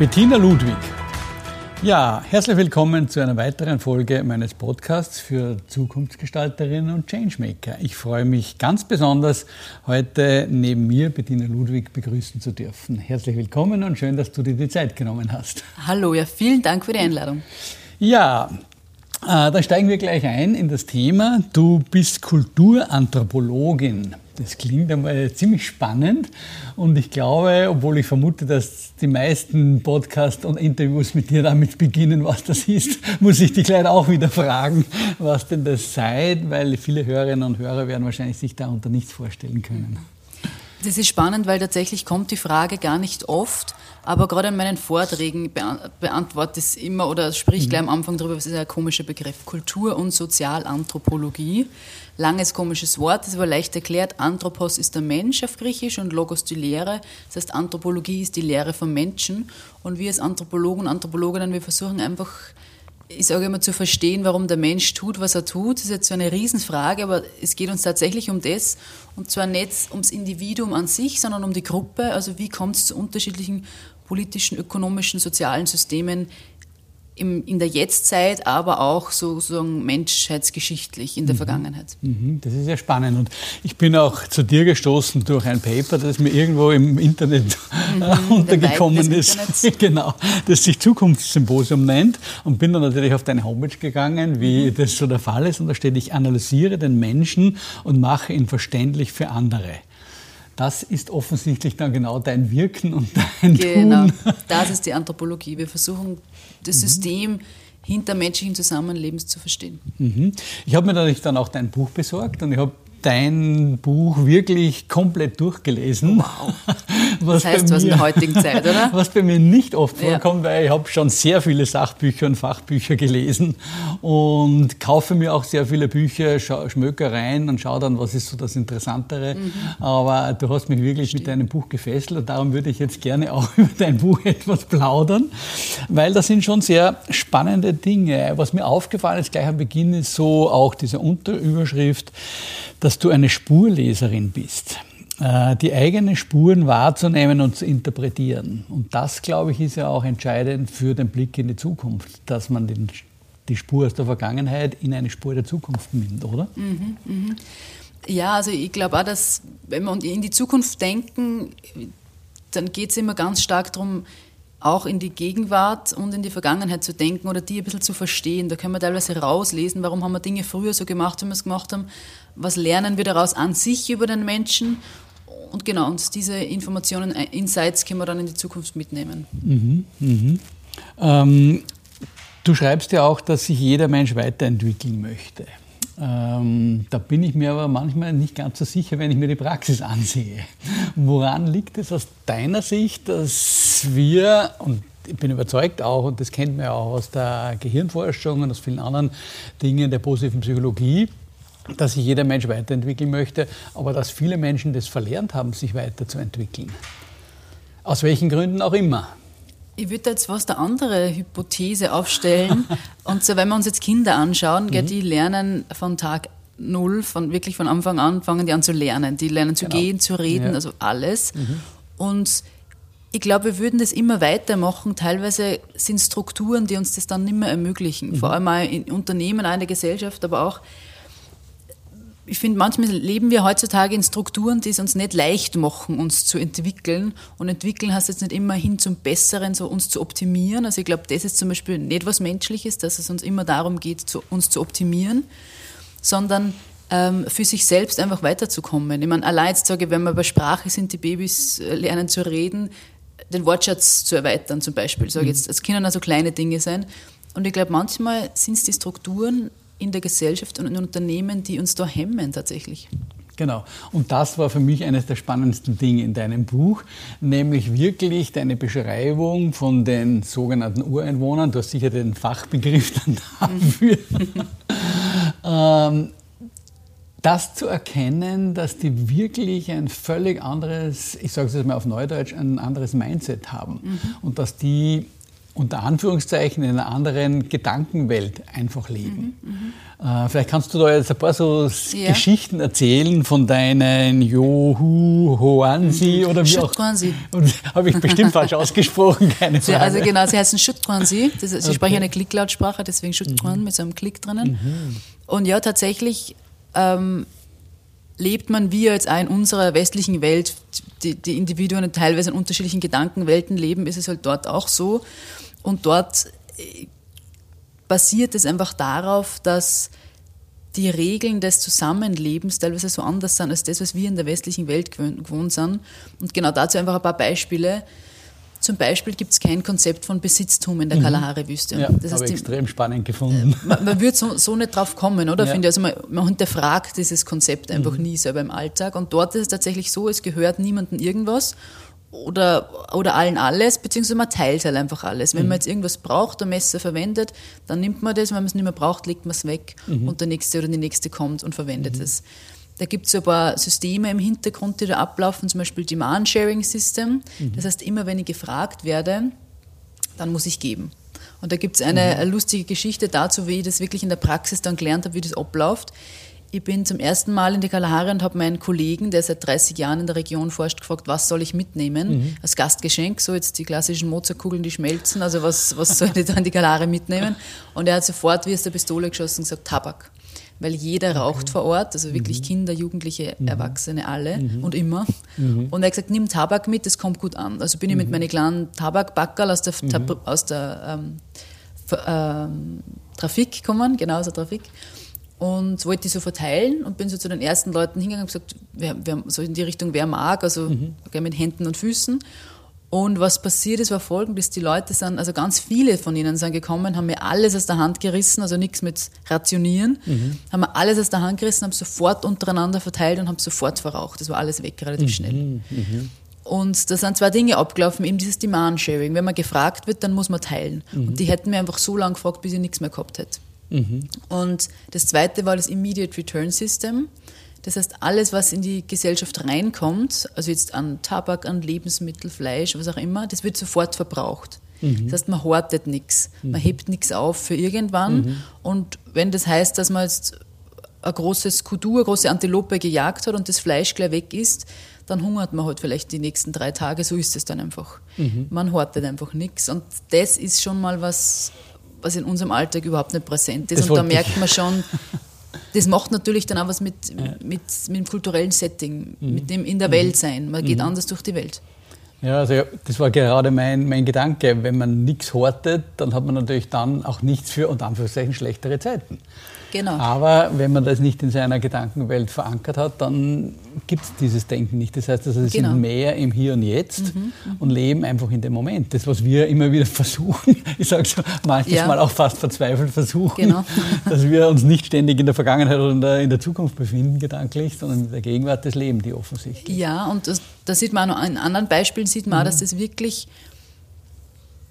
Bettina Ludwig. Ja, herzlich willkommen zu einer weiteren Folge meines Podcasts für Zukunftsgestalterinnen und Changemaker. Ich freue mich ganz besonders, heute neben mir Bettina Ludwig begrüßen zu dürfen. Herzlich willkommen und schön, dass du dir die Zeit genommen hast. Hallo, ja, vielen Dank für die Einladung. Ja, äh, dann steigen wir gleich ein in das Thema. Du bist Kulturanthropologin. Das klingt einmal ziemlich spannend und ich glaube, obwohl ich vermute, dass die meisten Podcasts und Interviews mit dir damit beginnen, was das ist, muss ich dich leider auch wieder fragen, was denn das sei, weil viele Hörerinnen und Hörer werden wahrscheinlich sich darunter nichts vorstellen können. Das ist spannend, weil tatsächlich kommt die Frage gar nicht oft, aber gerade in meinen Vorträgen beantworte ich es immer oder sprich gleich am mhm. Anfang darüber, was ist ein komischer Begriff, Kultur- und Sozialanthropologie. Langes komisches Wort, das aber leicht erklärt. Anthropos ist der Mensch auf Griechisch und Logos die Lehre. Das heißt, Anthropologie ist die Lehre vom Menschen. Und wir als Anthropologen und Anthropologinnen, wir versuchen einfach ich sage immer, zu verstehen, warum der Mensch tut, was er tut, das ist jetzt so eine Riesenfrage, aber es geht uns tatsächlich um das. Und zwar nicht ums Individuum an sich, sondern um die Gruppe. Also wie kommt es zu unterschiedlichen politischen, ökonomischen, sozialen Systemen im, in der Jetztzeit, aber auch sozusagen menschheitsgeschichtlich in der mhm. Vergangenheit. Mhm. Das ist ja spannend. Und ich bin auch zu dir gestoßen durch ein Paper, das mir irgendwo im Internet mhm, untergekommen ist. genau, das sich Zukunftssymposium nennt. Und bin dann natürlich auf deine Homepage gegangen, wie mhm. das so der Fall ist. Und da steht, ich analysiere den Menschen und mache ihn verständlich für andere. Das ist offensichtlich dann genau dein Wirken und dein genau, Tun. Genau, das ist die Anthropologie. Wir versuchen das mhm. System hinter menschlichen Zusammenlebens zu verstehen. Mhm. Ich habe mir natürlich dann auch dein Buch besorgt und ich habe dein Buch wirklich komplett durchgelesen. Wow. Was das heißt mir, was in der heutigen Zeit, oder? Was bei mir nicht oft vorkommt, ja. weil ich habe schon sehr viele Sachbücher und Fachbücher gelesen und kaufe mir auch sehr viele Bücher, schmöke rein und schaue dann, was ist so das Interessantere. Mhm. Aber du hast mich wirklich Stimmt. mit deinem Buch gefesselt und darum würde ich jetzt gerne auch über dein Buch etwas plaudern, weil das sind schon sehr spannende Dinge. Was mir aufgefallen ist gleich am Beginn ist so auch diese Unterüberschrift, dass du eine Spurleserin bist äh, die eigenen Spuren wahrzunehmen und zu interpretieren. Und das, glaube ich, ist ja auch entscheidend für den Blick in die Zukunft, dass man den, die Spur aus der Vergangenheit in eine Spur der Zukunft nimmt, oder? Mhm, mh. Ja, also ich glaube auch, dass wenn wir in die Zukunft denken, dann geht es immer ganz stark darum, auch in die Gegenwart und in die Vergangenheit zu denken oder die ein bisschen zu verstehen. Da können wir teilweise rauslesen, warum haben wir Dinge früher so gemacht, wie wir es gemacht haben, was lernen wir daraus an sich über den Menschen und genau, uns diese Informationen, äh, Insights können wir dann in die Zukunft mitnehmen. Mhm, mhm. Ähm, du schreibst ja auch, dass sich jeder Mensch weiterentwickeln möchte. Ähm, da bin ich mir aber manchmal nicht ganz so sicher, wenn ich mir die Praxis ansehe. Woran liegt es aus deiner Sicht, dass wir, und ich bin überzeugt auch, und das kennt man ja auch aus der Gehirnforschung und aus vielen anderen Dingen der positiven Psychologie, dass sich jeder Mensch weiterentwickeln möchte, aber dass viele Menschen das verlernt haben, sich weiterzuentwickeln. Aus welchen Gründen auch immer. Ich würde jetzt was der andere Hypothese aufstellen. Und so, wenn wir uns jetzt Kinder anschauen, mhm. die lernen von Tag null, von wirklich von Anfang an, fangen die an zu lernen. Die lernen zu genau. gehen, zu reden, ja. also alles. Mhm. Und ich glaube, wir würden das immer weitermachen. Teilweise sind Strukturen, die uns das dann nicht mehr ermöglichen. Mhm. Vor allem in Unternehmen, in der Gesellschaft, aber auch ich finde, manchmal leben wir heutzutage in Strukturen, die es uns nicht leicht machen, uns zu entwickeln. Und entwickeln heißt jetzt nicht immer hin zum Besseren, so uns zu optimieren. Also ich glaube, das ist zum Beispiel nicht was Menschliches, dass es uns immer darum geht, zu, uns zu optimieren, sondern ähm, für sich selbst einfach weiterzukommen. Ich meine, allein jetzt sage ich, wenn wir bei Sprache sind, die Babys äh, lernen zu reden, den Wortschatz zu erweitern zum Beispiel. Sage mhm. jetzt, es können also kleine Dinge sein. Und ich glaube, manchmal sind es die Strukturen, in der Gesellschaft und in Unternehmen, die uns da hemmen tatsächlich. Genau. Und das war für mich eines der spannendsten Dinge in deinem Buch, nämlich wirklich deine Beschreibung von den sogenannten Ureinwohnern. Du hast sicher den Fachbegriff dann dafür. ähm, das zu erkennen, dass die wirklich ein völlig anderes, ich sage es jetzt mal auf Neudeutsch, ein anderes Mindset haben. Mhm. Und dass die unter Anführungszeichen in einer anderen Gedankenwelt einfach leben. Mhm, mhm, äh, vielleicht kannst du da jetzt ein paar so ja. Geschichten erzählen von deinen Johu Hoansi mhm. oder wie auch. Habe ich bestimmt falsch ausgesprochen, keine Frage. Also genau, sie heißen Schutquansi. Sie okay. sprechen eine Klicklautsprache, deswegen Schutquan mhm. mit so einem Klick drinnen. Mhm. Und ja, tatsächlich ähm, lebt man wie jetzt auch in unserer westlichen Welt, die, die Individuen teilweise in unterschiedlichen Gedankenwelten leben, ist es halt dort auch so. Und dort äh, basiert es einfach darauf, dass die Regeln des Zusammenlebens teilweise so anders sind als das, was wir in der westlichen Welt gewohnt sind. Und genau dazu einfach ein paar Beispiele. Zum Beispiel gibt es kein Konzept von Besitztum in der mhm. Kalahari-Wüste. Ja, das habe ich extrem spannend gefunden. Äh, man, man würde so, so, nicht drauf kommen, oder? Ja. Finde also man, man hinterfragt dieses Konzept einfach mhm. nie selber im Alltag. Und dort ist es tatsächlich so, es gehört niemandem irgendwas oder, oder allen alles, beziehungsweise man teilt halt einfach alles. Wenn mhm. man jetzt irgendwas braucht, ein Messer verwendet, dann nimmt man das, wenn man es nicht mehr braucht, legt man es weg mhm. und der Nächste oder die Nächste kommt und verwendet mhm. es. Da gibt es ein paar Systeme im Hintergrund, die da ablaufen, zum Beispiel Demand Sharing System. Mhm. Das heißt, immer wenn ich gefragt werde, dann muss ich geben. Und da gibt es eine, mhm. lustige Geschichte dazu, wie ich das wirklich in der Praxis dann gelernt habe, wie das abläuft. Ich bin zum ersten Mal in die Kalahari und habe meinen Kollegen, der seit 30 Jahren in der Region forscht, gefragt, was soll ich mitnehmen mhm. als Gastgeschenk? So jetzt die klassischen Mozartkugeln, die schmelzen, also was, was soll ich da in die Kalahari mitnehmen? Und er hat sofort wie aus der Pistole geschossen und gesagt, Tabak weil jeder raucht okay. vor Ort, also wirklich mhm. Kinder, Jugendliche, mhm. Erwachsene, alle mhm. und immer. Mhm. Und er hat gesagt, nimm Tabak mit, das kommt gut an. Also bin ich mit mhm. meinen kleinen Tabakbackerl aus der, mhm. aus der ähm, ähm, Trafik gekommen, genau aus der Trafik und wollte die so verteilen und bin so zu den ersten Leuten hingegangen und gesagt, wer, wer, so in die Richtung, wer mag, also mhm. mit Händen und Füßen. Und was passiert ist, war folgendes, die Leute sind, also ganz viele von ihnen sind gekommen, haben mir alles aus der Hand gerissen, also nichts mit Rationieren, mhm. haben mir alles aus der Hand gerissen, haben sofort untereinander verteilt und haben sofort verraucht. Das war alles weg, relativ mhm. schnell. Mhm. Und da sind zwei Dinge abgelaufen, eben dieses Demand-Sharing. Wenn man gefragt wird, dann muss man teilen. Mhm. Und die hätten mir einfach so lange gefragt, bis ich nichts mehr gehabt hätte. Mhm. Und das zweite war das Immediate Return System. Das heißt, alles, was in die Gesellschaft reinkommt, also jetzt an Tabak, an Lebensmittel, Fleisch, was auch immer, das wird sofort verbraucht. Mhm. Das heißt, man hortet nichts, mhm. man hebt nichts auf für irgendwann. Mhm. Und wenn das heißt, dass man jetzt ein großes Kudu, eine große Antilope gejagt hat und das Fleisch gleich weg ist, dann hungert man halt vielleicht die nächsten drei Tage. So ist es dann einfach. Mhm. Man hortet einfach nichts. Und das ist schon mal was, was in unserem Alltag überhaupt nicht präsent ist. Das und da merkt man schon, das macht natürlich dann auch was mit, ja. mit, mit dem kulturellen Setting, mhm. mit dem in der mhm. Welt sein. Man geht mhm. anders durch die Welt. Ja, also das war gerade mein, mein Gedanke. Wenn man nichts hortet, dann hat man natürlich dann auch nichts für, unter Anführungszeichen, schlechtere Zeiten. Genau. Aber wenn man das nicht in seiner Gedankenwelt verankert hat, dann gibt es dieses Denken nicht. Das heißt, also, sie genau. sind mehr im Hier und Jetzt mhm, mhm, und leben einfach in dem Moment. Das, was wir immer wieder versuchen, ich sage so manches ja. Mal auch fast verzweifelt versuchen, genau. dass wir uns nicht ständig in der Vergangenheit oder in der, in der Zukunft befinden, gedanklich, sondern in der Gegenwart des Lebens, die offensichtlich. Ja, und da sieht man auch in anderen Beispielen, sieht man mhm. dass das wirklich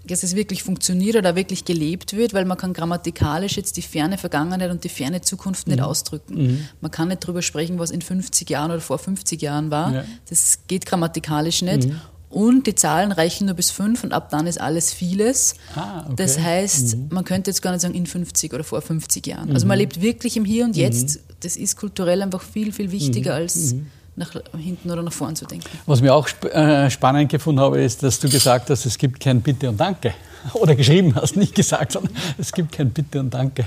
dass es wirklich funktioniert oder wirklich gelebt wird, weil man kann grammatikalisch jetzt die ferne Vergangenheit und die ferne Zukunft nicht mhm. ausdrücken. Mhm. Man kann nicht darüber sprechen, was in 50 Jahren oder vor 50 Jahren war. Ja. Das geht grammatikalisch nicht. Mhm. Und die Zahlen reichen nur bis fünf und ab dann ist alles vieles. Ah, okay. Das heißt, mhm. man könnte jetzt gar nicht sagen in 50 oder vor 50 Jahren. Also man mhm. lebt wirklich im Hier und mhm. Jetzt. Das ist kulturell einfach viel, viel wichtiger als nach hinten oder nach vorn zu denken. Was mir auch sp äh, spannend gefunden habe, ist, dass du gesagt hast, es gibt kein Bitte und Danke. Oder geschrieben hast, nicht gesagt, sondern es gibt kein Bitte und Danke.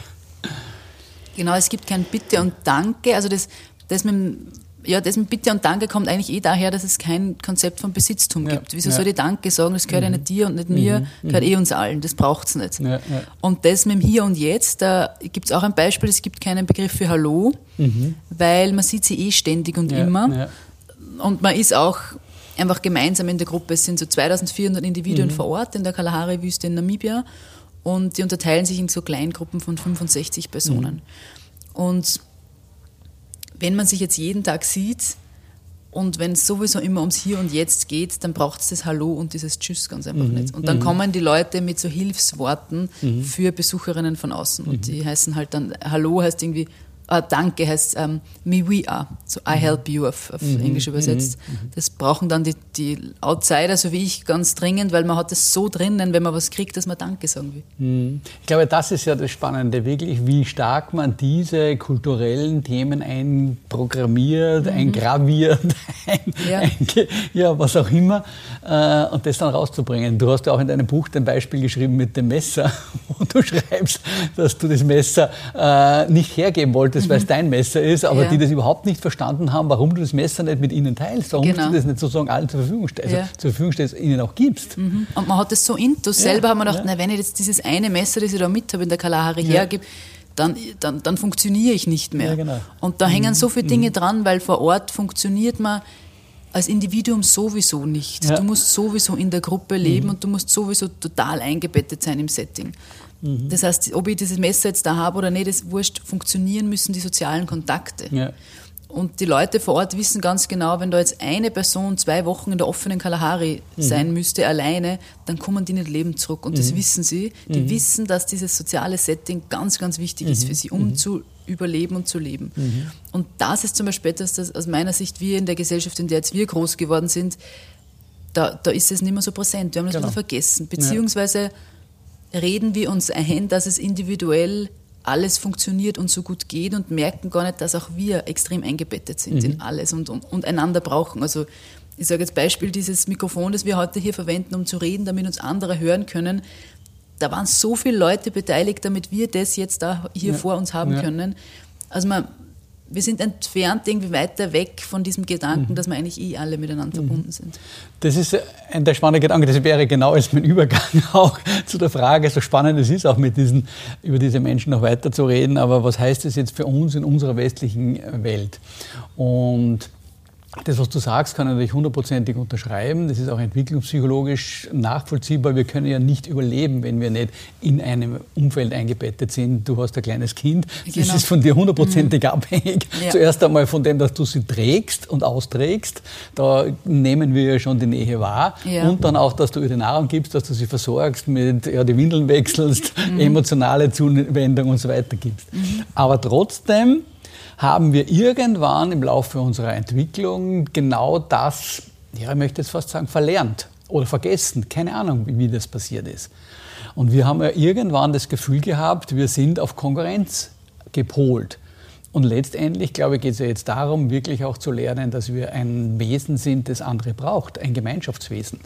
Genau, es gibt kein Bitte und Danke. Also das, das mit dem ja, das mit Bitte und Danke kommt eigentlich eh daher, dass es kein Konzept von Besitztum ja, gibt. Wieso ja. soll ich Danke sagen? Das gehört mhm. ja nicht dir und nicht mir, mhm. gehört eh uns allen. Das braucht es nicht. Ja, und das mit dem Hier und Jetzt, da gibt es auch ein Beispiel, es gibt keinen Begriff für Hallo, mhm. weil man sieht sie eh ständig und immer. Und man ist auch einfach gemeinsam in der Gruppe. Es sind so 2400 Individuen mhm. vor Ort in der Kalahari-Wüste in Namibia und die unterteilen sich in so Kleingruppen von 65 Personen. Mhm. Und wenn man sich jetzt jeden Tag sieht, und wenn es sowieso immer ums Hier und Jetzt geht, dann braucht es das Hallo und dieses Tschüss ganz einfach mhm. nicht. Und dann mhm. kommen die Leute mit so Hilfsworten mhm. für Besucherinnen von außen. Und die heißen halt dann, Hallo heißt irgendwie äh, Danke heißt ähm, Me We Are, so I help you auf, auf mhm. Englisch übersetzt. Mhm. mhm. Das brauchen dann die, die Outsider, so wie ich, ganz dringend, weil man hat es so drinnen, wenn man was kriegt, dass man Danke sagen will. Mhm. Ich glaube, das ist ja das Spannende, wirklich, wie stark man diese kulturellen Themen einprogrammiert, mhm. eingraviert, ein, ja. Ein, ja. was auch immer, äh, und das dann rauszubringen. Du hast ja auch in deinem Buch ein Beispiel geschrieben mit dem Messer, wo du schreibst, dass du das Messer äh, nicht hergeben wolltest wolltest, mhm. weil es dein Messer ist, aber ja. die das überhaupt nicht verstanden haben, warum du das Messer nicht mit ihnen teilst, warum genau. du das nicht sozusagen allen zur Verfügung stellst, also zur Verfügung stellst, ihnen auch gibst. Mhm. Und man hat das so intus. Selber haben wir gedacht, na, wenn ich jetzt dieses eine Messer, das ich da mit habe in der Kalahari hergebe, dann, dann, dann funktioniere ich nicht mehr. Genau. Und da mhm. hängen so viele Dinge mhm. dran, weil vor Ort funktioniert man als Individuum sowieso nicht. Ja. Du musst sowieso in der Gruppe leben mhm. und du musst sowieso total eingebettet sein im Setting. Mhm. Das heißt, ob ich dieses Messer jetzt da habe oder nicht, ist wurscht. Funktionieren müssen die sozialen Kontakte. Ja. Und die Leute vor Ort wissen ganz genau, wenn da jetzt eine Person zwei Wochen in der offenen Kalahari mhm. sein müsste, alleine, dann kommen die nicht leben zurück. Und mhm. das wissen sie. Die mhm. wissen, dass dieses soziale Setting ganz, ganz wichtig ist mhm. für sie, um mhm. zu überleben und zu leben. Und das ist zum Beispiel etwas, das aus meiner Sicht wir in der Gesellschaft, in der jetzt wir groß geworden sind, da, da ist es nicht mehr so präsent. Wir haben das genau. vergessen. Beziehungsweise ja. Reden wir uns ein, dass es individuell alles funktioniert und so gut geht und merken gar nicht, dass auch wir extrem eingebettet sind mhm. in alles und, und, und, einander brauchen. Also ich sage jetzt Beispiel dieses Mikrofon, das wir heute hier verwenden, um zu reden, damit uns andere hören können. Da waren so viele Leute beteiligt, damit wir das jetzt da hier ja. vor uns haben ja. können. Also man, wir sind entfernt irgendwie weiter weg von diesem Gedanken, mhm. dass wir eigentlich eh alle miteinander mhm. verbunden sind. Das ist ein der spannende Gedanke. Das wäre genau als mein Übergang auch zu der Frage, so spannend es ist, auch mit diesen, über diese Menschen noch weiter zu reden. Aber was heißt das jetzt für uns in unserer westlichen Welt? Und das, was du sagst, kann ich natürlich hundertprozentig unterschreiben. Das ist auch entwicklungspsychologisch nachvollziehbar. Wir können ja nicht überleben, wenn wir nicht in einem Umfeld eingebettet sind. Du hast ein kleines Kind. Das genau. ist von dir hundertprozentig mhm. abhängig. Ja. Zuerst einmal von dem, dass du sie trägst und austrägst. Da nehmen wir ja schon die Nähe wahr. Ja. Und dann auch, dass du ihr die Nahrung gibst, dass du sie versorgst, mit ja, die Windeln wechselst, mhm. emotionale Zuwendung und so weiter gibst. Mhm. Aber trotzdem haben wir irgendwann im Laufe unserer Entwicklung genau das, ja, ich möchte jetzt fast sagen, verlernt oder vergessen. Keine Ahnung, wie, das passiert ist. Und wir haben ja irgendwann das Gefühl gehabt, wir sind auf Konkurrenz gepolt. Und letztendlich, glaube ich, geht es ja jetzt darum, wirklich auch zu lernen, dass wir ein Wesen sind, das andere braucht, ein Gemeinschaftswesen.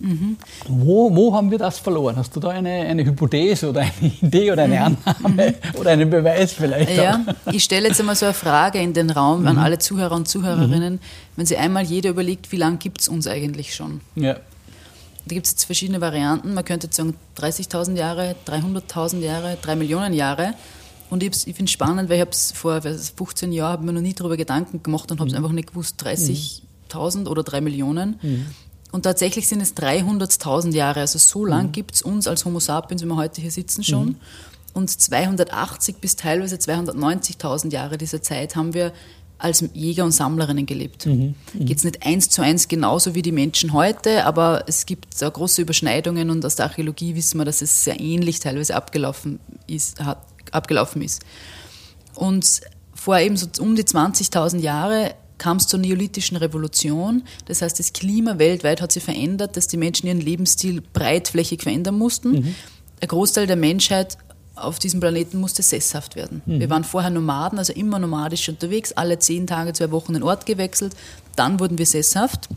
Mhm. Wo, wo haben wir das verloren? Hast du da eine, eine Hypothese oder eine Idee oder eine mhm. Annahme mhm. oder einen Beweis vielleicht? Ja, auch? ich stelle jetzt einmal so eine Frage in den Raum an mhm. alle Zuhörer und Zuhörerinnen. Mhm. Wenn sich einmal jeder überlegt, wie lange gibt es uns eigentlich schon? Ja. Da gibt es jetzt verschiedene Varianten. Man könnte jetzt sagen 30.000 Jahre, 300.000 Jahre, 3 Millionen Jahre. Und ich, ich finde es spannend, weil ich habe es vor 15 Jahren mir noch nie darüber Gedanken gemacht und habe es mhm. einfach nicht gewusst, 30.000 oder 3 Millionen. Und tatsächlich sind es 300.000 Jahre. Also so lang mhm. gibt es uns als Homo sapiens, wie wir heute hier sitzen, schon. Mhm. Und 280 bis teilweise 290.000 Jahre dieser Zeit haben wir als Jäger und Sammlerinnen gelebt. Mhm. Mhm. Geht es nicht eins zu eins genauso wie die Menschen heute, aber es gibt da große Überschneidungen und aus der Archäologie wissen wir, dass es sehr ähnlich teilweise abgelaufen ist. Hat, abgelaufen ist. Und vor eben so um die 20.000 Jahre kam es zur neolithischen Revolution. Das heißt, das Klima weltweit hat sich verändert, dass die Menschen ihren Lebensstil breitflächig verändern mussten. Mhm. Ein Großteil der Menschheit auf diesem Planeten musste sesshaft werden. Mhm. Wir waren vorher Nomaden, also immer nomadisch unterwegs, alle zehn Tage, zwei Wochen den Ort gewechselt. Dann wurden wir sesshaft.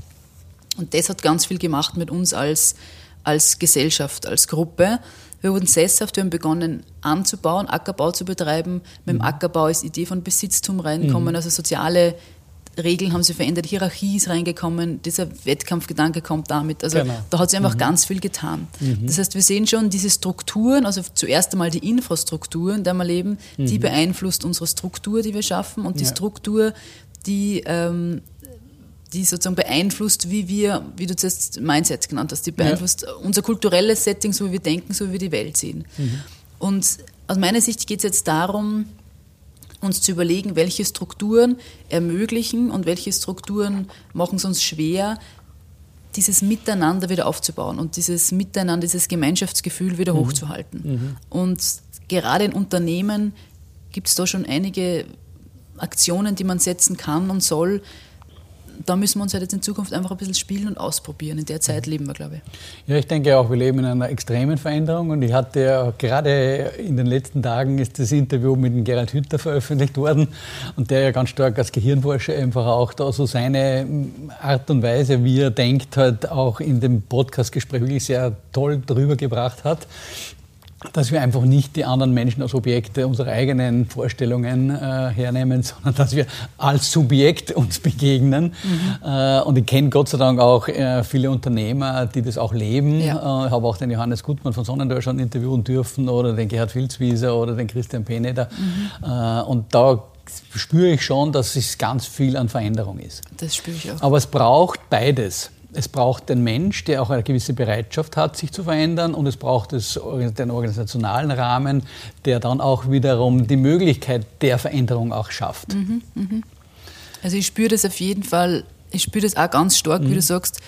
Und das hat ganz viel gemacht mit uns als, als Gesellschaft, als Gruppe. Wir wurden sesshaft, wir haben begonnen anzubauen, Ackerbau zu betreiben. Mit dem mhm. Ackerbau ist die Idee von Besitztum reinkommen, mhm. also soziale Regeln haben sich verändert, Hierarchie ist reingekommen, dieser Wettkampfgedanke kommt damit. Also genau. da hat sich einfach mhm. ganz viel getan. Mhm. Das heißt, wir sehen schon diese Strukturen, also zuerst einmal die Infrastruktur, in der wir leben, mhm. die beeinflusst unsere Struktur, die wir schaffen und die ja. Struktur, die ähm, die sozusagen beeinflusst, wie wir, wie du zuerst Mindset genannt hast, die beeinflusst ja. unser kulturelles Setting, so wie wir denken, so wie wir die Welt sehen. Mhm. Und aus meiner Sicht geht es jetzt darum, uns zu überlegen, welche Strukturen ermöglichen und welche Strukturen machen es uns schwer, dieses Miteinander wieder aufzubauen und dieses Miteinander, dieses Gemeinschaftsgefühl wieder mhm. hochzuhalten. Mhm. Und gerade in Unternehmen gibt es da schon einige Aktionen, die man setzen kann und soll, da müssen wir uns halt jetzt in Zukunft einfach ein bisschen spielen und ausprobieren. In der Zeit leben wir, glaube ich. Ja, ich denke auch, wir leben in einer extremen Veränderung. Und ich hatte ja gerade in den letzten Tagen ist das Interview mit dem Gerald Hütter veröffentlicht worden. Und der ja ganz stark als Gehirnforscher einfach auch da so seine Art und Weise, wie er denkt, halt auch in dem Podcastgespräch wirklich sehr toll drüber gebracht hat dass wir einfach nicht die anderen Menschen als Objekte unserer eigenen Vorstellungen äh, hernehmen, sondern dass wir als Subjekt uns begegnen. Mhm. Äh, und ich kenne Gott sei Dank auch äh, viele Unternehmer, die das auch leben. Ja. Äh, ich habe auch den Johannes Gutmann von Sonnenthal schon interviewen dürfen oder den Gerhard Filzwieser oder den Christian Peneder. Mhm. Äh, und da spüre ich schon, dass es ganz viel an Veränderung ist. Das spüre ich auch. Aber es braucht beides. Es braucht den Mensch, der auch eine gewisse Bereitschaft hat, sich zu verändern, und es braucht den organisationalen Rahmen, der dann auch wiederum die Möglichkeit der Veränderung auch schafft. Mhm, mh. Also ich spüre das auf jeden Fall, ich spüre das auch ganz stark, mhm. wie du sagst.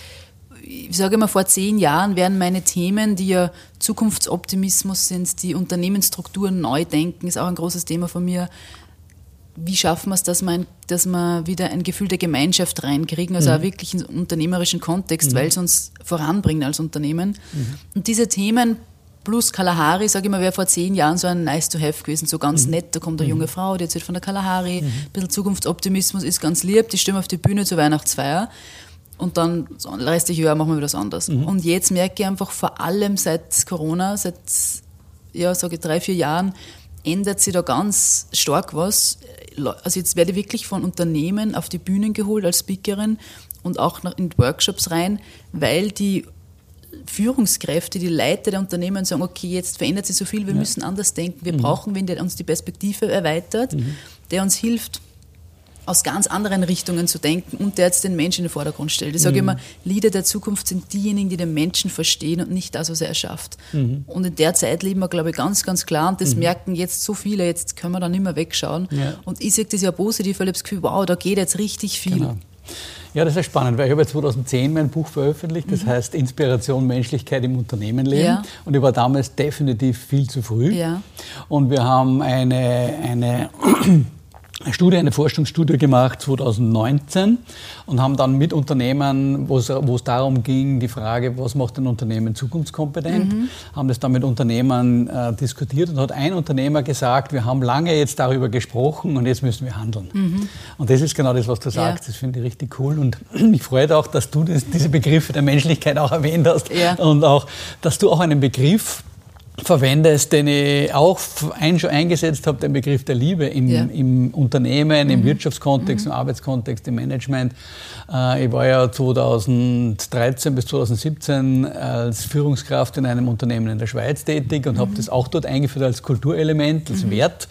Ich sage immer, vor zehn Jahren wären meine Themen, die ja Zukunftsoptimismus sind, die Unternehmensstrukturen neu denken, ist auch ein großes Thema von mir, wie schaffen wir es, dass wir, dass wir wieder ein Gefühl der Gemeinschaft reinkriegen, also mhm. auch wirklich in unternehmerischen Kontext, mhm. weil es uns voranbringt als Unternehmen. Mhm. Und diese Themen plus Kalahari, sage ich mal, wäre vor zehn Jahren so ein nice to have gewesen, so ganz mhm. nett. Da kommt eine mhm. junge Frau, die erzählt von der Kalahari, mhm. ein bisschen Zukunftsoptimismus ist ganz lieb, die stimmen auf die Bühne zur Weihnachtsfeier. Und dann, das restliche Jahr machen wir wieder was anderes. Und jetzt merke ich einfach vor allem seit Corona, seit, ja, sage ich drei, vier Jahren, ändert sich da ganz stark was also jetzt werde ich wirklich von Unternehmen auf die Bühnen geholt als Speakerin und auch in Workshops rein, weil die Führungskräfte, die Leiter der Unternehmen sagen, okay, jetzt verändert sich so viel, wir ja. müssen anders denken, wir mhm. brauchen wen, der uns die Perspektive erweitert, mhm. der uns hilft, aus ganz anderen Richtungen zu denken und der jetzt den Menschen in den Vordergrund stellt. Ich sage mhm. immer, Leader der Zukunft sind diejenigen, die den Menschen verstehen und nicht das, was er erschafft. Mhm. Und in der Zeit leben wir, glaube ich, ganz, ganz klar und das mhm. merken jetzt so viele, jetzt können wir da nicht mehr wegschauen. Ja. Und ich sehe das ja positiv, weil ich habe das Gefühl, wow, da geht jetzt richtig viel. Genau. Ja, das ist spannend, weil ich habe 2010 mein Buch veröffentlicht, das mhm. heißt Inspiration Menschlichkeit im Unternehmenleben. Ja. Und ich war damals definitiv viel zu früh. Ja. Und wir haben eine eine Studie, eine Forschungsstudie gemacht 2019 und haben dann mit Unternehmen, wo es, darum ging, die Frage, was macht ein Unternehmen zukunftskompetent, mhm. haben das dann mit Unternehmern äh, diskutiert und hat ein Unternehmer gesagt, wir haben lange jetzt darüber gesprochen und jetzt müssen wir handeln. Mhm. Und das ist genau das, was du sagst. Ja. Das finde ich richtig cool und mich freut auch, dass du das, diese Begriffe der Menschlichkeit auch erwähnt hast ja. und auch, dass du auch einen Begriff verwendest, den ich auch ein, schon eingesetzt habe, den Begriff der Liebe im, ja. im Unternehmen, mhm. im Wirtschaftskontext, mhm. im Arbeitskontext, im Management. Äh, ich war ja 2013 bis 2017 als Führungskraft in einem Unternehmen in der Schweiz tätig und mhm. habe das auch dort eingeführt als Kulturelement, als mhm. Wert.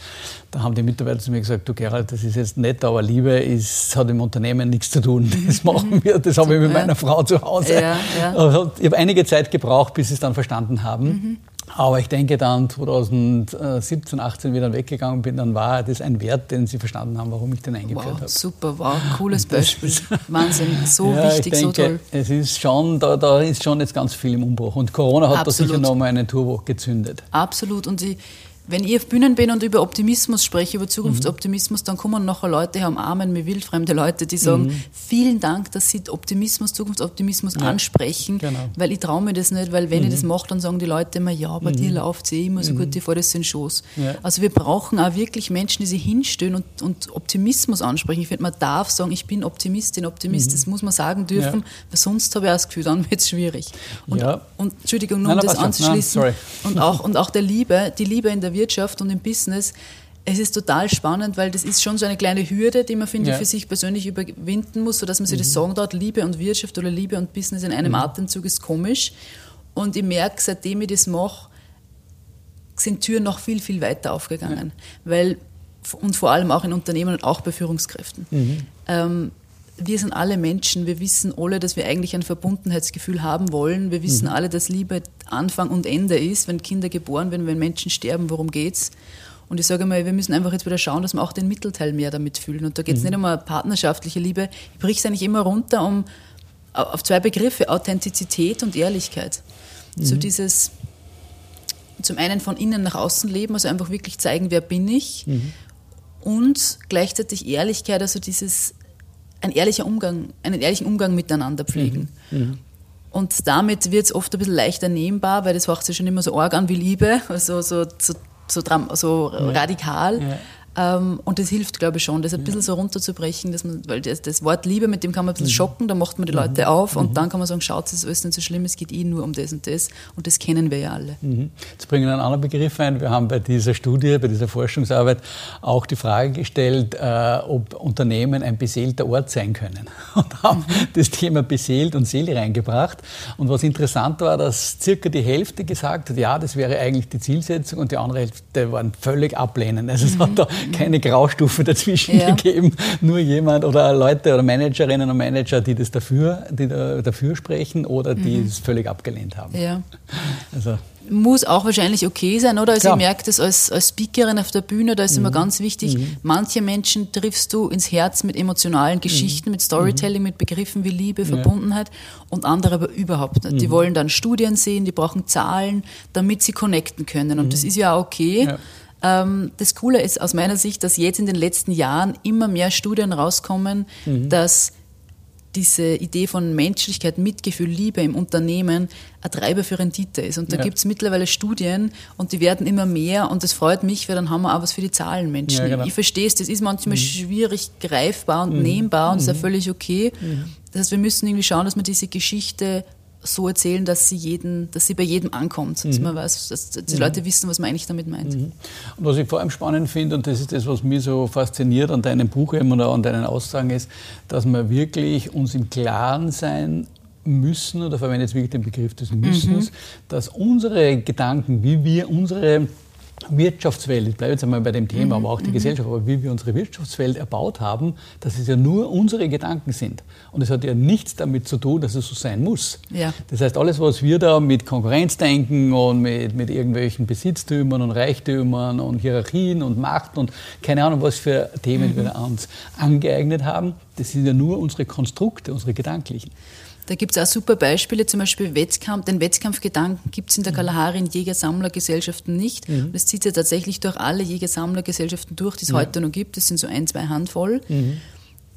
Da haben die Mitarbeiter zu mir gesagt, du Gerald, das ist jetzt nett, aber Liebe ist, hat im Unternehmen nichts zu tun. Das machen wir, das habe ich mit meiner Frau zu Hause. Ja, ja. Ich habe einige Zeit gebraucht, bis sie es dann verstanden haben. Aber ich denke dann 2017, 18, wie ich dann weggegangen bin, dann war das ein Wert, den sie verstanden haben, warum ich den eingeführt wow, habe. Super, wow, cooles Beispiel. Wahnsinn, so ja, wichtig, denke, so toll. Es ist schon, da, da, ist schon jetzt ganz viel im Umbruch. Und Corona hat Absolut. da sicher nochmal einen Turbo gezündet. Absolut. Und ich, wenn ich auf Bühnen bin und über Optimismus spreche, über Zukunftsoptimismus, mhm. dann kommen nachher Leute am Armen, mir wildfremde Leute, die sagen, mhm. vielen Dank, dass Sie Optimismus, Zukunftsoptimismus ja, ansprechen, genau. weil ich traue mir das nicht, weil wenn mhm. ich das mache, dann sagen die Leute immer, ja, bei dir mhm. läuft es eh immer so gut, mhm. die vor das sind Schoß. Ja. Also wir brauchen auch wirklich Menschen, die sich hinstellen und, und Optimismus ansprechen. Ich finde, man darf sagen, ich bin Optimistin, Optimist, mhm. das muss man sagen dürfen, ja. weil sonst habe ich auch das Gefühl, dann wird es schwierig. Und, und, Entschuldigung, nur um Nein, das anzuschließen, Nein, und, auch, und auch der Liebe, die Liebe in der Wirtschaft und im Business, es ist total spannend, weil das ist schon so eine kleine Hürde, die man, finde ja. ich, für sich persönlich überwinden muss, sodass man sich mhm. das sagen darf, Liebe und Wirtschaft oder Liebe und Business in einem mhm. Atemzug ist komisch. Und ich merke, seitdem ich das mache, sind Türen noch viel, viel weiter aufgegangen. Ja. Weil, und vor allem auch in Unternehmen und auch bei Führungskräften. Mhm. Ähm, wir sind alle Menschen, wir wissen alle, dass wir eigentlich ein Verbundenheitsgefühl haben wollen. Wir wissen mhm. alle, dass Liebe Anfang und Ende ist, wenn Kinder geboren werden, wenn Menschen sterben, worum geht's? Und ich sage mal, wir müssen einfach jetzt wieder schauen, dass wir auch den Mittelteil mehr damit fühlen. Und da geht es mhm. nicht um eine partnerschaftliche Liebe. Ich brich es eigentlich immer runter um, auf zwei Begriffe, Authentizität und Ehrlichkeit. Mhm. So dieses zum einen von innen nach außen leben, also einfach wirklich zeigen, wer bin ich. Mhm. Und gleichzeitig Ehrlichkeit, also dieses ein ehrlicher Umgang, einen ehrlichen Umgang miteinander pflegen. Mhm. Mhm. Und damit wird es oft ein bisschen leichter nehmbar, weil das macht sich schon immer so arg an wie Liebe, also so, so, so, so radikal. Ja. Ähm, und das hilft, glaube ich, schon, das ein bisschen so runterzubrechen, dass man, weil das, das, Wort Liebe, mit dem kann man ein bisschen mhm. schocken, da macht man die mhm. Leute auf und mhm. dann kann man sagen, schaut, es ist alles nicht so schlimm, es geht eh nur um das und das und das kennen wir ja alle. Mhm. Jetzt bringen wir einen anderen Begriff ein. Wir haben bei dieser Studie, bei dieser Forschungsarbeit auch die Frage gestellt, äh, ob Unternehmen ein beseelter Ort sein können und haben mhm. das Thema beseelt und Seele reingebracht. Und was interessant war, dass circa die Hälfte gesagt hat, ja, das wäre eigentlich die Zielsetzung und die andere Hälfte waren völlig ablehnend. Also es hat da keine Graustufe dazwischen ja. gegeben. Nur jemand oder Leute oder Managerinnen und Manager, die das dafür, die dafür sprechen oder die mhm. es völlig abgelehnt haben. Ja. Also muss auch wahrscheinlich okay sein, oder? Also Klar. ich merke das als, als Speakerin auf der Bühne, da ist mhm. immer ganz wichtig, mhm. manche Menschen triffst du ins Herz mit emotionalen Geschichten, mhm. mit Storytelling, mhm. mit Begriffen wie Liebe, Verbundenheit und andere aber überhaupt nicht. Die mhm. wollen dann Studien sehen, die brauchen Zahlen, damit sie connecten können und das ist ja okay. Ja. Ähm, das Coole ist aus meiner Sicht, dass jetzt in den letzten Jahren immer mehr Studien rauskommen, mhm. dass diese Idee von Menschlichkeit, Mitgefühl, Liebe im Unternehmen ein Treiber für Rendite ist. Und da ja. gibt es mittlerweile Studien und die werden immer mehr und das freut mich, weil dann haben wir auch was für die Zahlenmenschen. Ja, genau. Ich verstehe es, das ist manchmal mhm. schwierig greifbar und mhm. nehmbar und ist ja mhm. völlig okay. Mhm. Das heißt, wir müssen irgendwie schauen, dass wir diese Geschichte so erzählen, dass sie, jeden, dass sie bei jedem ankommt. Dass mhm. man weiß, dass die mhm. Leute wissen, was man eigentlich damit meint. Mhm. Und was ich vor allem spannend finde, und das ist das, was mich so fasziniert an deinem Buch oder an deinen Aussagen, ist, dass wir wirklich uns im Klaren sein müssen, oder verwende jetzt wirklich den Begriff des Müssens, mhm. dass unsere Gedanken, wie wir unsere Wirtschaftswelt, ich bleibe jetzt einmal bei dem Thema, mhm. aber auch die mhm. Gesellschaft, aber wie wir unsere Wirtschaftswelt erbaut haben, dass es ja nur unsere Gedanken sind. Und es hat ja nichts damit zu tun, dass es so sein muss. Ja. Das heißt, alles, was wir da mit Konkurrenzdenken und mit, mit irgendwelchen Besitztümern und Reichtümern und Hierarchien und Macht und keine Ahnung, was für Themen mhm. wir uns angeeignet haben, das sind ja nur unsere Konstrukte, unsere gedanklichen. Da gibt es auch super Beispiele, zum Beispiel Wettkampf. Den Wettkampfgedanken gibt es in der mhm. Kalahari in Jäger-Sammler-Gesellschaften nicht. Mhm. Das zieht ja tatsächlich durch alle Jäger-Sammler-Gesellschaften durch, die es ja. heute noch gibt. Das sind so ein, zwei Handvoll. Mhm.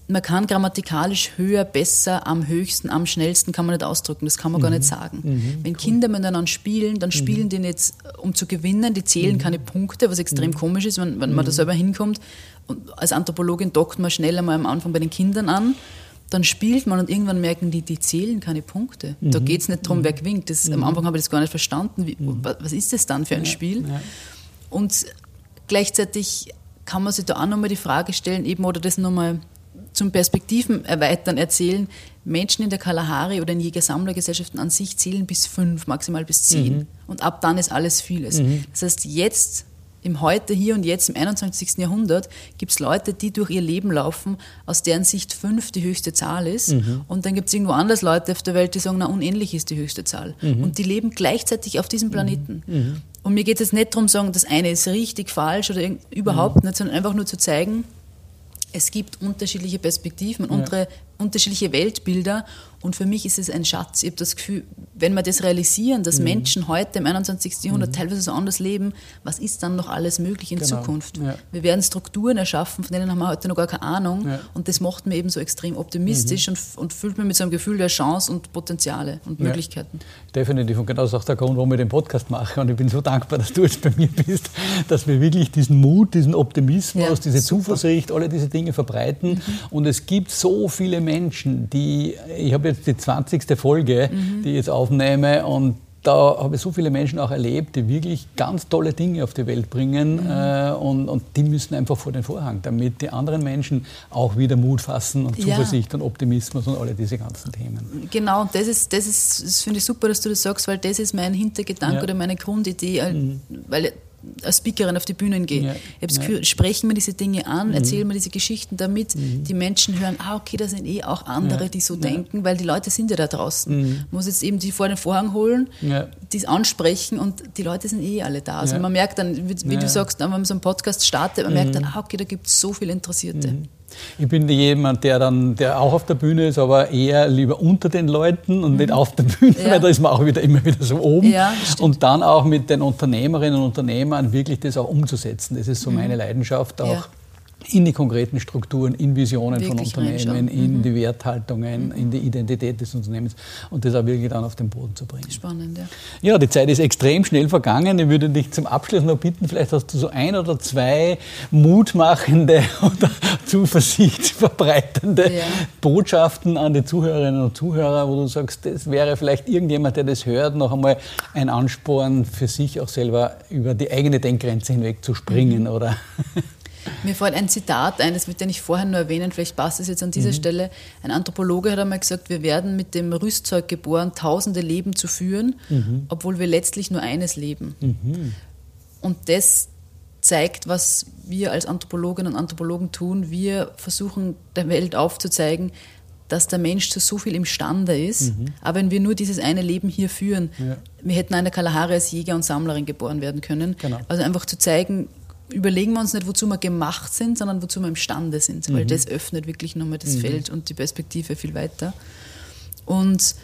Man kann grammatikalisch höher, besser, am höchsten, am schnellsten kann man nicht ausdrücken. Das kann man gar nicht mhm. sagen. Mhm. Wenn cool. Kinder miteinander spielen, dann mhm. spielen die nicht, um zu gewinnen. Die zählen keine Punkte, was extrem komisch ist, wenn, wenn man da selber hinkommt. Und als Anthropologin dockt man schnell einmal am Anfang bei den Kindern an dann spielt man und irgendwann merken die, die zählen keine Punkte. Mhm. Da geht es nicht darum, wer gewinnt. Das, mhm. Am Anfang habe ich das gar nicht verstanden. Wie, mhm. Was ist das dann für ein ja. Spiel? Ja. Und gleichzeitig kann man sich da auch nochmal die Frage stellen, eben oder das nochmal zum Perspektiven erweitern, erzählen, Menschen in der Kalahari oder in Jäger-Sammler-Gesellschaften an sich zählen bis fünf, maximal bis zehn. Mhm. Und ab dann ist alles vieles. Mhm. Das heißt, jetzt im Heute, hier und jetzt, im 21. Jahrhundert, gibt es Leute, die durch ihr Leben laufen, aus deren Sicht fünf die höchste Zahl ist. Mhm. Und dann gibt es irgendwo anders Leute auf der Welt, die sagen, na, unendlich ist die höchste Zahl. Mhm. Und die leben gleichzeitig auf diesem Planeten. Mhm. mhm. Und mir geht es nicht darum, sagen, das eine ist richtig, falsch oder überhaupt mhm. nicht, sondern einfach nur zu zeigen, es gibt unterschiedliche Perspektiven und ja. Unterschiedliche Weltbilder und für mich ist es ein Schatz. Ich habe das Gefühl, wenn wir das realisieren, dass mhm. Menschen heute im 21. Jahrhundert mhm. teilweise so anders leben, was ist dann noch alles möglich in genau. Zukunft? Ja. Wir werden Strukturen erschaffen, von denen haben wir heute noch gar keine Ahnung. Ja. Und das macht mir eben so extrem optimistisch mhm. und, und füllt mich mit so einem Gefühl der Chance und Potenziale und ja. Möglichkeiten. Definitiv. Und genau das ist auch der Grund, warum ich den Podcast mache. Und ich bin so dankbar, dass du jetzt bei mir bist, dass wir wirklich diesen Mut, diesen Optimismus, diese super. Zuversicht, alle diese Dinge verbreiten. Mhm. Und es gibt so viele Menschen, die, ich habe jetzt die 20. Folge, mhm. die ich jetzt aufnehme und da habe ich so viele Menschen auch erlebt, die wirklich ganz tolle Dinge auf die Welt bringen mhm. äh, und, und, die müssen einfach vor den Vorhang, damit die anderen Menschen auch wieder Mut fassen und Zuversicht ja. und Optimismus und alle diese ganzen Themen. Genau, und das ist, das ist, das finde ich super, dass du das sagst, weil das ist mein Hintergedanke ja. oder meine Grundidee, mhm. weil als Speakerin auf die Bühnen gehe. Ja. Ich habe ja. sprechen wir diese Dinge an, mhm. erzählen wir diese Geschichten, damit mhm. die Menschen hören, ah, okay, da sind eh auch andere, ja. die so denken, weil die Leute sind ja da draußen. Mhm. Man muss jetzt eben die vor den Vorhang holen, die es ansprechen und die Leute sind eh alle da. Also man merkt dann, wie, wie du sagst, wenn man so einen Podcast startet, man merkt dann, mhm. ah, okay, da gibt es so viele Interessierte. Ich bin jemand, der dann, der auch auf der Bühne ist, aber eher lieber unter den Leuten und mhm. nicht auf der Bühne, ja. weil da ist man auch wieder immer wieder so oben. Ja, und dann auch mit den Unternehmerinnen und Unternehmern wirklich das auch umzusetzen. Das ist so mhm. meine Leidenschaft auch. Ja in die konkreten Strukturen, in Visionen wirklich von Unternehmen, in mhm. die Werthaltungen, mhm. in die Identität des Unternehmens und das auch wirklich dann auf den Boden zu bringen. Spannend, ja. Ja, die Zeit ist extrem schnell vergangen. Ich würde dich zum Abschluss noch bitten, vielleicht hast du so ein oder zwei mutmachende oder Zuversicht verbreitende ja. Botschaften an die Zuhörerinnen und Zuhörer, wo du sagst, das wäre vielleicht irgendjemand, der das hört, noch einmal ein Ansporn für sich auch selber über die eigene Denkgrenze hinweg zu springen, mhm. oder? Mir fällt ein Zitat ein, das möchte ich vorher nur erwähnen, vielleicht passt es jetzt an dieser mhm. Stelle. Ein Anthropologe hat einmal gesagt, wir werden mit dem Rüstzeug geboren, tausende Leben zu führen, mhm. obwohl wir letztlich nur eines leben. Mhm. Und das zeigt, was wir als Anthropologinnen und Anthropologen tun. Wir versuchen der Welt aufzuzeigen, dass der Mensch zu so viel imstande ist. Mhm. Aber wenn wir nur dieses eine Leben hier führen, ja. wir hätten eine Kalahari als Jäger und Sammlerin geboren werden können. Genau. Also einfach zu zeigen, überlegen wir uns nicht, wozu wir gemacht sind, sondern wozu wir imstande sind. Weil mhm. das öffnet wirklich nochmal das mhm. Feld und die Perspektive viel weiter. Und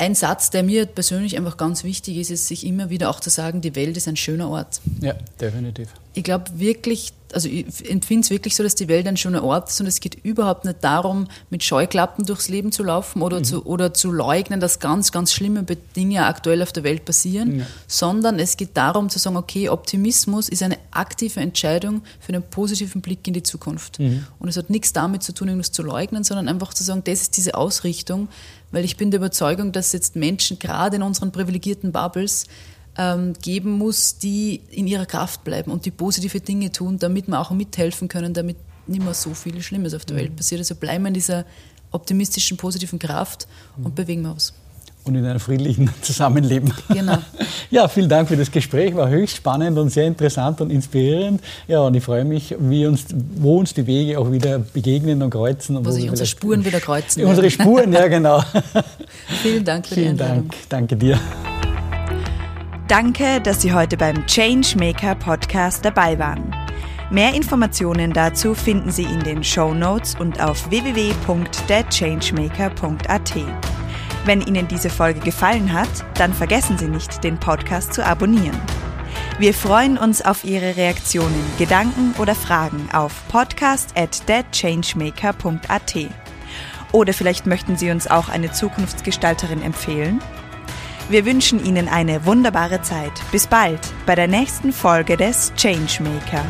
ein Satz, der mir persönlich einfach ganz wichtig ist, ist, sich immer wieder auch zu sagen, die Welt ist ein schöner Ort. Ja, definitiv. Ich glaube wirklich, also ich empfinde es wirklich so, dass die Welt ein schöner Ort ist und es geht überhaupt nicht darum, mit Scheuklappen durchs Leben zu laufen oder, mhm. zu, oder zu leugnen, dass ganz, ganz schlimme Dinge aktuell auf der Welt passieren, ja. sondern es geht darum zu sagen, okay, Optimismus ist eine aktive Entscheidung für einen positiven Blick in die Zukunft. Mhm. Und es hat nichts damit zu tun, irgendwas zu leugnen, sondern einfach zu sagen, das ist diese Ausrichtung, weil ich bin der Überzeugung, dass jetzt Menschen gerade in unseren privilegierten Bubbles ähm, geben muss, die in ihrer Kraft bleiben und die positive Dinge tun, damit wir auch mithelfen können, damit nicht mehr so viel Schlimmes auf der Welt mhm. passiert. Also bleiben wir in dieser optimistischen, positiven Kraft und mhm. bewegen wir was und in einem friedlichen Zusammenleben. Genau. Ja, vielen Dank für das Gespräch, war höchst spannend und sehr interessant und inspirierend. Ja, und ich freue mich, wie uns, wo uns die Wege auch wieder begegnen und kreuzen. Und wo, wo sich unsere Spuren wieder kreuzen. Unsere Spuren, ja genau. vielen Dank für vielen die Dank, danke dir. Danke, dass Sie heute beim Changemaker Podcast dabei waren. Mehr Informationen dazu finden Sie in den Show Notes und auf www.thechangemaker.at. Wenn Ihnen diese Folge gefallen hat, dann vergessen Sie nicht, den Podcast zu abonnieren. Wir freuen uns auf Ihre Reaktionen, Gedanken oder Fragen auf podcast at deadchangemaker.at. Oder vielleicht möchten Sie uns auch eine Zukunftsgestalterin empfehlen? Wir wünschen Ihnen eine wunderbare Zeit. Bis bald bei der nächsten Folge des Changemaker.